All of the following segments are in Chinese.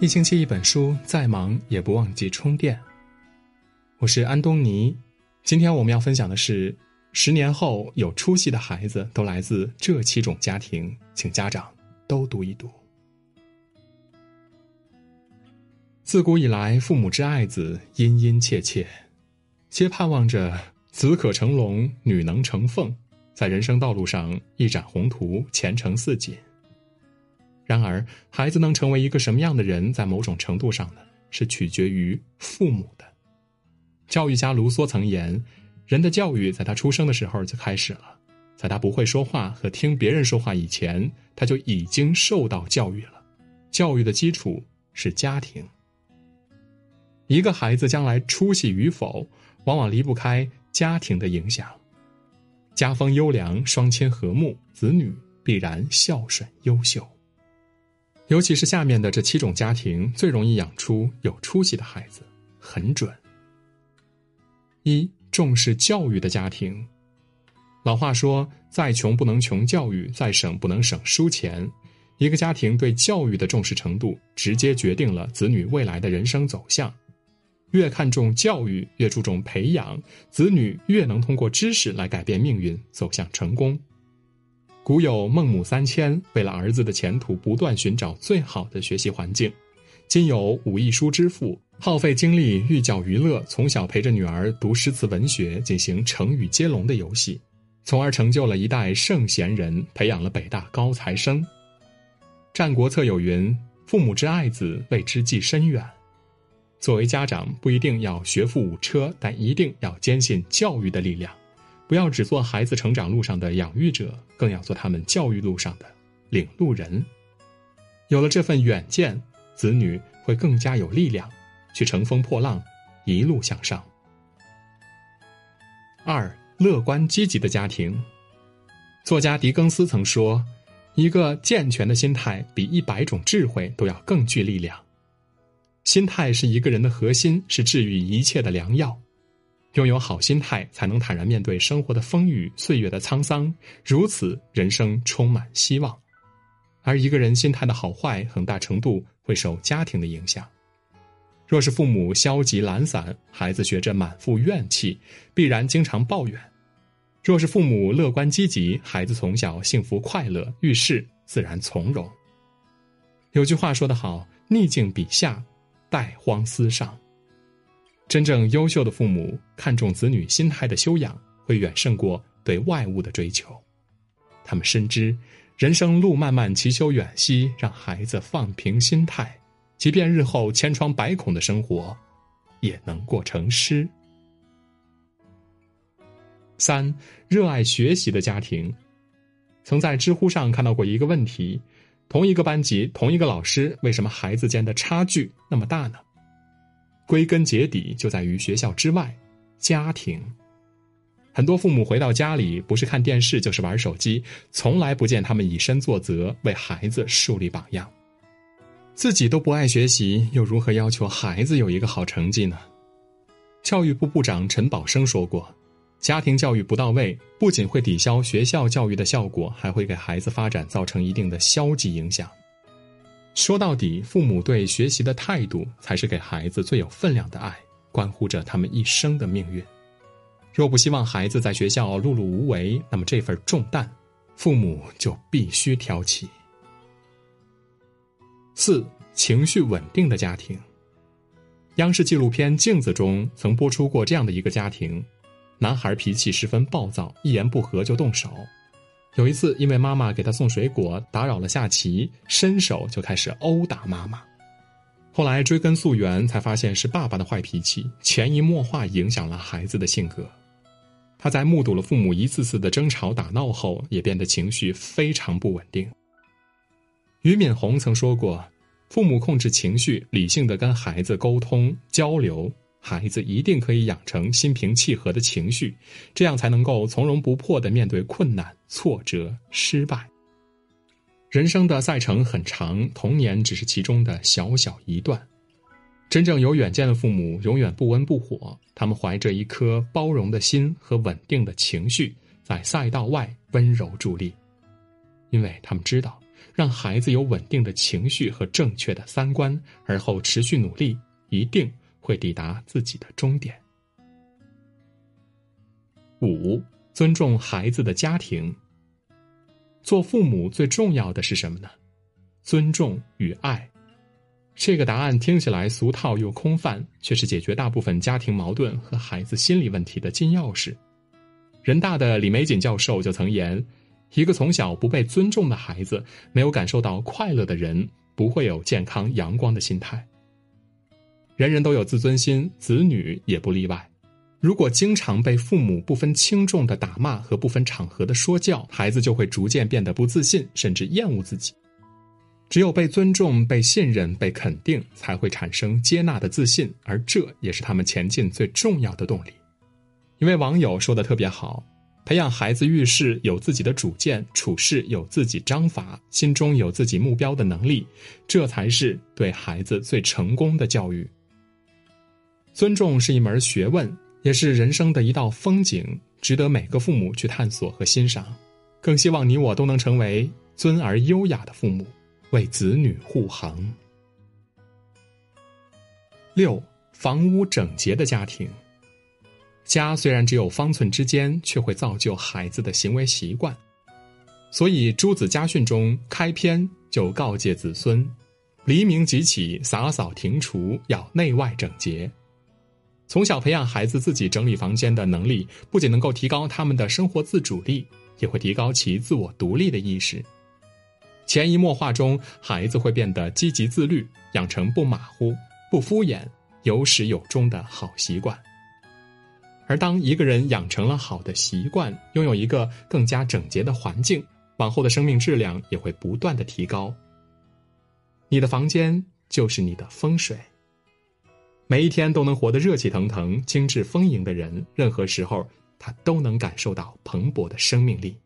一星期一本书，再忙也不忘记充电。我是安东尼，今天我们要分享的是：十年后有出息的孩子都来自这七种家庭，请家长都读一读。自古以来，父母之爱子，殷殷切切，皆盼望着子可成龙，女能成凤，在人生道路上一展宏图，前程似锦。然而，孩子能成为一个什么样的人，在某种程度上呢，是取决于父母的。教育家卢梭曾言：“人的教育在他出生的时候就开始了，在他不会说话和听别人说话以前，他就已经受到教育了。教育的基础是家庭。一个孩子将来出息与否，往往离不开家庭的影响。家风优良，双亲和睦，子女必然孝顺优秀。”尤其是下面的这七种家庭最容易养出有出息的孩子，很准。一重视教育的家庭，老话说：“再穷不能穷教育，再省不能省书钱。”一个家庭对教育的重视程度，直接决定了子女未来的人生走向。越看重教育，越注重培养子女，越能通过知识来改变命运，走向成功。古有孟母三迁，为了儿子的前途，不断寻找最好的学习环境；今有武艺书之父，耗费精力寓教于乐，从小陪着女儿读诗词文学，进行成语接龙的游戏，从而成就了一代圣贤人，培养了北大高材生。《战国策》有云：“父母之爱子，为之计深远。”作为家长，不一定要学富五车，但一定要坚信教育的力量。不要只做孩子成长路上的养育者，更要做他们教育路上的领路人。有了这份远见，子女会更加有力量去乘风破浪，一路向上。二，乐观积极的家庭。作家狄更斯曾说：“一个健全的心态比一百种智慧都要更具力量。”心态是一个人的核心，是治愈一切的良药。拥有好心态，才能坦然面对生活的风雨、岁月的沧桑，如此人生充满希望。而一个人心态的好坏，很大程度会受家庭的影响。若是父母消极懒散，孩子学着满腹怨气，必然经常抱怨；若是父母乐观积极，孩子从小幸福快乐，遇事自然从容。有句话说得好：“逆境比下，殆荒思上。”真正优秀的父母看重子女心态的修养，会远胜过对外物的追求。他们深知，人生路漫漫其修远兮，让孩子放平心态，即便日后千疮百孔的生活，也能过成诗。三，热爱学习的家庭，曾在知乎上看到过一个问题：同一个班级，同一个老师，为什么孩子间的差距那么大呢？归根结底，就在于学校之外，家庭。很多父母回到家里，不是看电视，就是玩手机，从来不见他们以身作则，为孩子树立榜样。自己都不爱学习，又如何要求孩子有一个好成绩呢？教育部部长陈宝生说过：“家庭教育不到位，不仅会抵消学校教育的效果，还会给孩子发展造成一定的消极影响。”说到底，父母对学习的态度才是给孩子最有分量的爱，关乎着他们一生的命运。若不希望孩子在学校碌碌无为，那么这份重担，父母就必须挑起。四、情绪稳定的家庭。央视纪录片《镜子》中曾播出过这样的一个家庭：男孩脾气十分暴躁，一言不合就动手。有一次，因为妈妈给他送水果，打扰了下棋，伸手就开始殴打妈妈。后来追根溯源，才发现是爸爸的坏脾气，潜移默化影响了孩子的性格。他在目睹了父母一次次的争吵打闹后，也变得情绪非常不稳定。俞敏洪曾说过：“父母控制情绪，理性的跟孩子沟通交流。”孩子一定可以养成心平气和的情绪，这样才能够从容不迫的面对困难、挫折、失败。人生的赛程很长，童年只是其中的小小一段。真正有远见的父母永远不温不火，他们怀着一颗包容的心和稳定的情绪，在赛道外温柔助力，因为他们知道，让孩子有稳定的情绪和正确的三观，而后持续努力，一定会抵达自己的终点。五、尊重孩子的家庭。做父母最重要的是什么呢？尊重与爱。这个答案听起来俗套又空泛，却是解决大部分家庭矛盾和孩子心理问题的金钥匙。人大的李玫瑾教授就曾言：“一个从小不被尊重的孩子，没有感受到快乐的人，不会有健康阳光的心态。”人人都有自尊心，子女也不例外。如果经常被父母不分轻重的打骂和不分场合的说教，孩子就会逐渐变得不自信，甚至厌恶自己。只有被尊重、被信任、被肯定，才会产生接纳的自信，而这也是他们前进最重要的动力。一位网友说的特别好：“培养孩子遇事有自己的主见，处事有自己章法，心中有自己目标的能力，这才是对孩子最成功的教育。”尊重是一门学问。也是人生的一道风景，值得每个父母去探索和欣赏。更希望你我都能成为尊而优雅的父母，为子女护航。六，房屋整洁的家庭。家虽然只有方寸之间，却会造就孩子的行为习惯。所以《朱子家训》中开篇就告诫子孙：黎明即起，洒扫庭除，要内外整洁。从小培养孩子自己整理房间的能力，不仅能够提高他们的生活自主力，也会提高其自我独立的意识。潜移默化中，孩子会变得积极自律，养成不马虎、不敷衍、有始有终的好习惯。而当一个人养成了好的习惯，拥有一个更加整洁的环境，往后的生命质量也会不断的提高。你的房间就是你的风水。每一天都能活得热气腾腾、精致丰盈的人，任何时候他都能感受到蓬勃的生命力，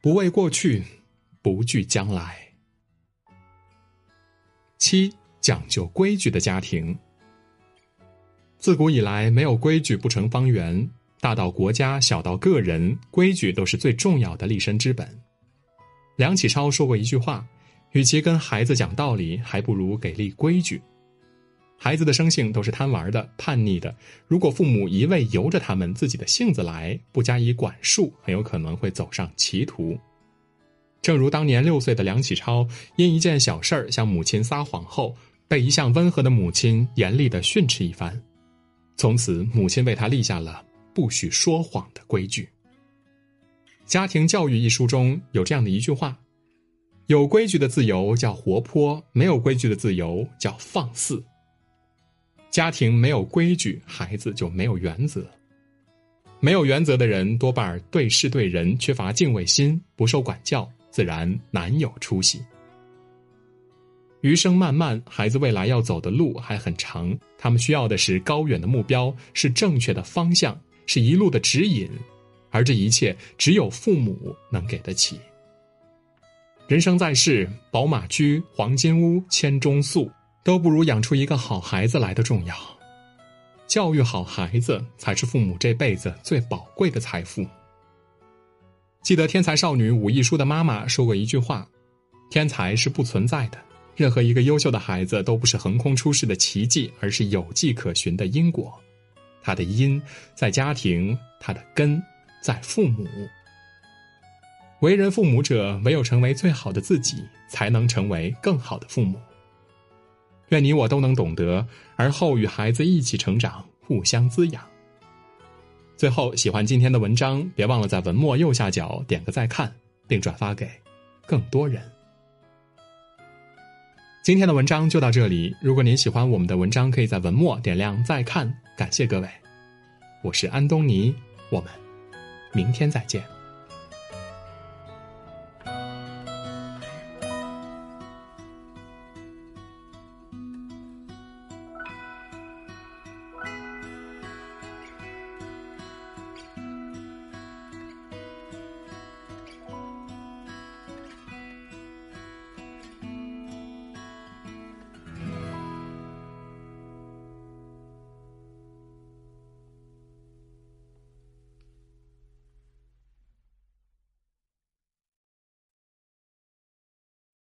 不畏过去，不惧将来。七讲究规矩的家庭，自古以来没有规矩不成方圆，大到国家，小到个人，规矩都是最重要的立身之本。梁启超说过一句话：“与其跟孩子讲道理，还不如给立规矩。”孩子的生性都是贪玩的、叛逆的。如果父母一味由着他们自己的性子来，不加以管束，很有可能会走上歧途。正如当年六岁的梁启超，因一件小事儿向母亲撒谎后，被一向温和的母亲严厉的训斥一番。从此，母亲为他立下了不许说谎的规矩。《家庭教育》一书中有这样的一句话：“有规矩的自由叫活泼，没有规矩的自由叫放肆。”家庭没有规矩，孩子就没有原则。没有原则的人，多半对事对人缺乏敬畏心，不受管教，自然难有出息。余生漫漫，孩子未来要走的路还很长，他们需要的是高远的目标，是正确的方向，是一路的指引，而这一切只有父母能给得起。人生在世，宝马驹、黄金屋、千钟粟。都不如养出一个好孩子来的重要。教育好孩子才是父母这辈子最宝贵的财富。记得天才少女武亦姝的妈妈说过一句话：“天才是不存在的，任何一个优秀的孩子都不是横空出世的奇迹，而是有迹可循的因果。他的因在家庭，他的根在父母。为人父母者，唯有成为最好的自己，才能成为更好的父母。”愿你我都能懂得，而后与孩子一起成长，互相滋养。最后，喜欢今天的文章，别忘了在文末右下角点个再看，并转发给更多人。今天的文章就到这里。如果您喜欢我们的文章，可以在文末点亮再看。感谢各位，我是安东尼，我们明天再见。